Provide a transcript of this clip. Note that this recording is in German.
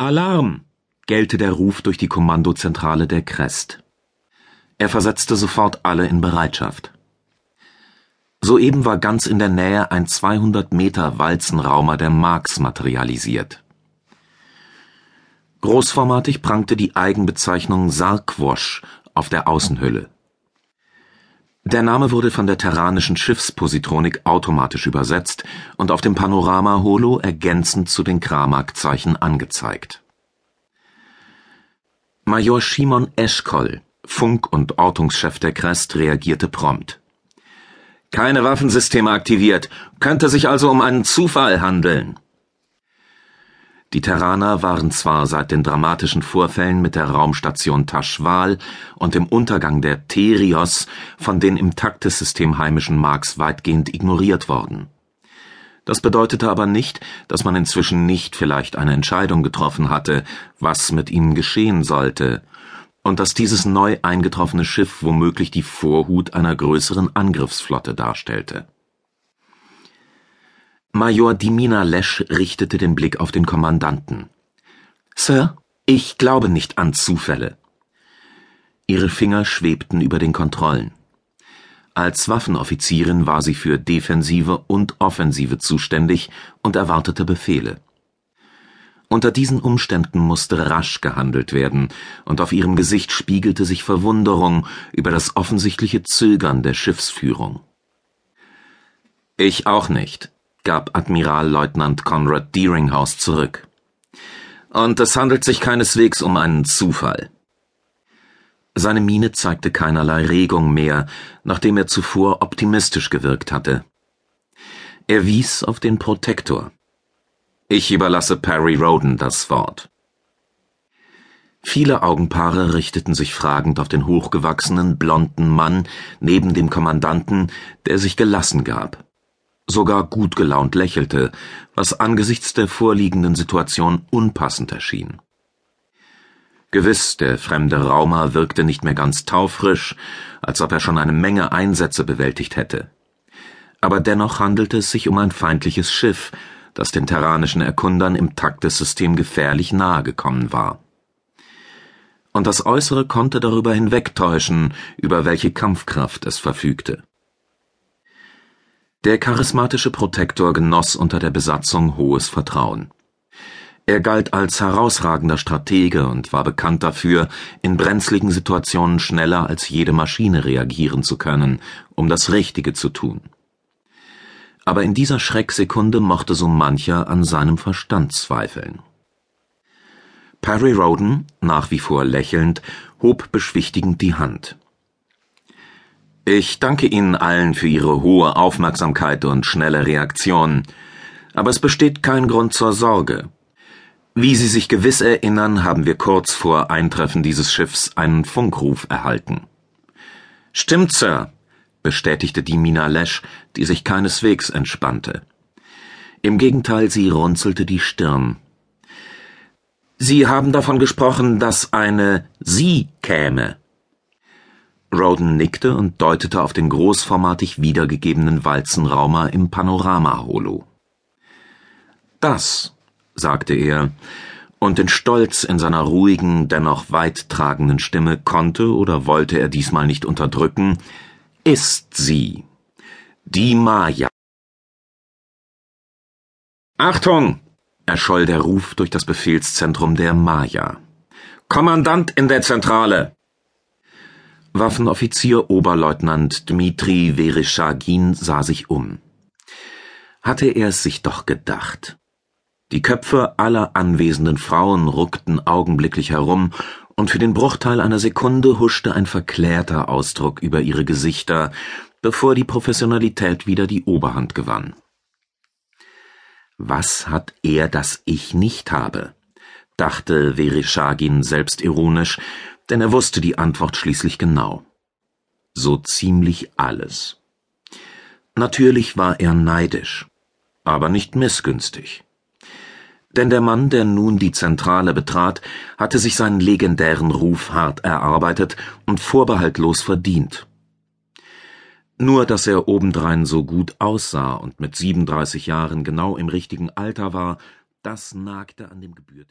Alarm! gellte der Ruf durch die Kommandozentrale der Crest. Er versetzte sofort alle in Bereitschaft. Soeben war ganz in der Nähe ein 200 Meter Walzenraumer der Marks materialisiert. Großformatig prangte die Eigenbezeichnung Sarkwosch auf der Außenhülle. Der Name wurde von der terranischen Schiffspositronik automatisch übersetzt und auf dem Panorama-Holo ergänzend zu den Kramak-Zeichen angezeigt. Major Shimon Eschkol, Funk- und Ortungschef der Crest, reagierte prompt. Keine Waffensysteme aktiviert, könnte sich also um einen Zufall handeln. Die Terraner waren zwar seit den dramatischen Vorfällen mit der Raumstation Taschwal und dem Untergang der Terios von den im Taktesystem heimischen Marks weitgehend ignoriert worden. Das bedeutete aber nicht, dass man inzwischen nicht vielleicht eine Entscheidung getroffen hatte, was mit ihnen geschehen sollte, und dass dieses neu eingetroffene Schiff womöglich die Vorhut einer größeren Angriffsflotte darstellte. Major Dimina Lesch richtete den Blick auf den Kommandanten. Sir, ich glaube nicht an Zufälle. Ihre Finger schwebten über den Kontrollen. Als Waffenoffizierin war sie für Defensive und Offensive zuständig und erwartete Befehle. Unter diesen Umständen musste rasch gehandelt werden, und auf ihrem Gesicht spiegelte sich Verwunderung über das offensichtliche Zögern der Schiffsführung. Ich auch nicht, gab Admiralleutnant Conrad Deeringhouse zurück. Und es handelt sich keineswegs um einen Zufall. Seine Miene zeigte keinerlei Regung mehr, nachdem er zuvor optimistisch gewirkt hatte. Er wies auf den Protektor. Ich überlasse Perry Roden das Wort. Viele Augenpaare richteten sich fragend auf den hochgewachsenen, blonden Mann neben dem Kommandanten, der sich gelassen gab sogar gut gelaunt lächelte, was angesichts der vorliegenden Situation unpassend erschien. Gewiss, der fremde Raumer wirkte nicht mehr ganz taufrisch, als ob er schon eine Menge Einsätze bewältigt hätte. Aber dennoch handelte es sich um ein feindliches Schiff, das den terranischen Erkundern im Taktessystem gefährlich nahe gekommen war. Und das Äußere konnte darüber hinwegtäuschen, über welche Kampfkraft es verfügte. Der charismatische Protektor genoss unter der Besatzung hohes Vertrauen. Er galt als herausragender Stratege und war bekannt dafür, in brenzligen Situationen schneller als jede Maschine reagieren zu können, um das Richtige zu tun. Aber in dieser Schrecksekunde mochte so mancher an seinem Verstand zweifeln. Perry Roden, nach wie vor lächelnd, hob beschwichtigend die Hand. Ich danke Ihnen allen für Ihre hohe Aufmerksamkeit und schnelle Reaktion, aber es besteht kein Grund zur Sorge. Wie Sie sich gewiss erinnern, haben wir kurz vor Eintreffen dieses Schiffs einen Funkruf erhalten. Stimmt, Sir, bestätigte die Mina Lesch, die sich keineswegs entspannte. Im Gegenteil, sie runzelte die Stirn. Sie haben davon gesprochen, dass eine Sie käme. Roden nickte und deutete auf den großformatig wiedergegebenen Walzenraumer im Panorama-Holo. Das, sagte er, und den Stolz in seiner ruhigen, dennoch weit tragenden Stimme konnte oder wollte er diesmal nicht unterdrücken, ist sie, die Maya. Achtung! erscholl der Ruf durch das Befehlszentrum der Maya. Kommandant in der Zentrale! Waffenoffizier Oberleutnant Dmitri Wereschagin sah sich um. Hatte er es sich doch gedacht. Die Köpfe aller anwesenden Frauen ruckten augenblicklich herum, und für den Bruchteil einer Sekunde huschte ein verklärter Ausdruck über ihre Gesichter, bevor die Professionalität wieder die Oberhand gewann. Was hat er, das ich nicht habe? dachte Wereschagin selbstironisch, denn er wusste die Antwort schließlich genau. So ziemlich alles. Natürlich war er neidisch, aber nicht missgünstig. Denn der Mann, der nun die Zentrale betrat, hatte sich seinen legendären Ruf hart erarbeitet und vorbehaltlos verdient. Nur dass er obendrein so gut aussah und mit 37 Jahren genau im richtigen Alter war, das nagte an dem gebürtigen